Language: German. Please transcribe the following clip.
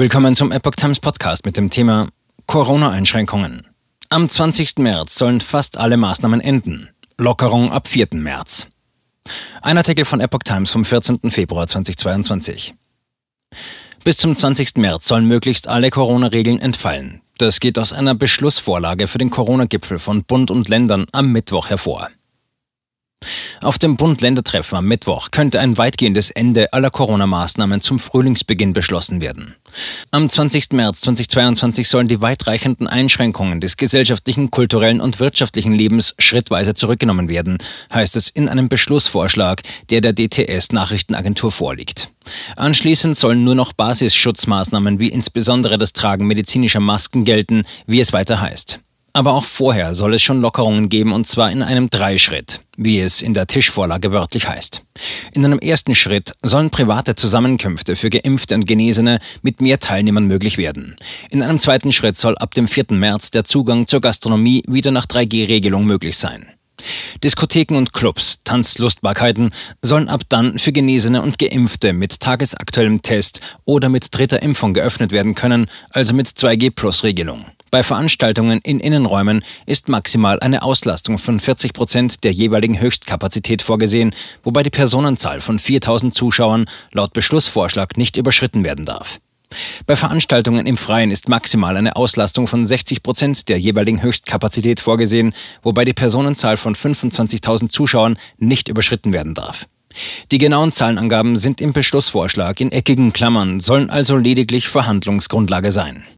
Willkommen zum Epoch Times Podcast mit dem Thema Corona-Einschränkungen. Am 20. März sollen fast alle Maßnahmen enden. Lockerung ab 4. März. Ein Artikel von Epoch Times vom 14. Februar 2022. Bis zum 20. März sollen möglichst alle Corona-Regeln entfallen. Das geht aus einer Beschlussvorlage für den Corona-Gipfel von Bund und Ländern am Mittwoch hervor. Auf dem Bund-Länder-Treffen am Mittwoch könnte ein weitgehendes Ende aller Corona-Maßnahmen zum Frühlingsbeginn beschlossen werden. Am 20. März 2022 sollen die weitreichenden Einschränkungen des gesellschaftlichen, kulturellen und wirtschaftlichen Lebens schrittweise zurückgenommen werden, heißt es in einem Beschlussvorschlag, der der DTS-Nachrichtenagentur vorliegt. Anschließend sollen nur noch Basisschutzmaßnahmen wie insbesondere das Tragen medizinischer Masken gelten, wie es weiter heißt. Aber auch vorher soll es schon Lockerungen geben und zwar in einem Dreischritt, wie es in der Tischvorlage wörtlich heißt. In einem ersten Schritt sollen private Zusammenkünfte für Geimpfte und Genesene mit mehr Teilnehmern möglich werden. In einem zweiten Schritt soll ab dem 4. März der Zugang zur Gastronomie wieder nach 3G-Regelung möglich sein. Diskotheken und Clubs, Tanzlustbarkeiten sollen ab dann für Genesene und Geimpfte mit tagesaktuellem Test oder mit dritter Impfung geöffnet werden können, also mit 2G-Plus-Regelung. Bei Veranstaltungen in Innenräumen ist maximal eine Auslastung von 40 Prozent der jeweiligen Höchstkapazität vorgesehen, wobei die Personenzahl von 4000 Zuschauern laut Beschlussvorschlag nicht überschritten werden darf. Bei Veranstaltungen im Freien ist maximal eine Auslastung von 60 Prozent der jeweiligen Höchstkapazität vorgesehen, wobei die Personenzahl von 25.000 Zuschauern nicht überschritten werden darf. Die genauen Zahlenangaben sind im Beschlussvorschlag in eckigen Klammern, sollen also lediglich Verhandlungsgrundlage sein.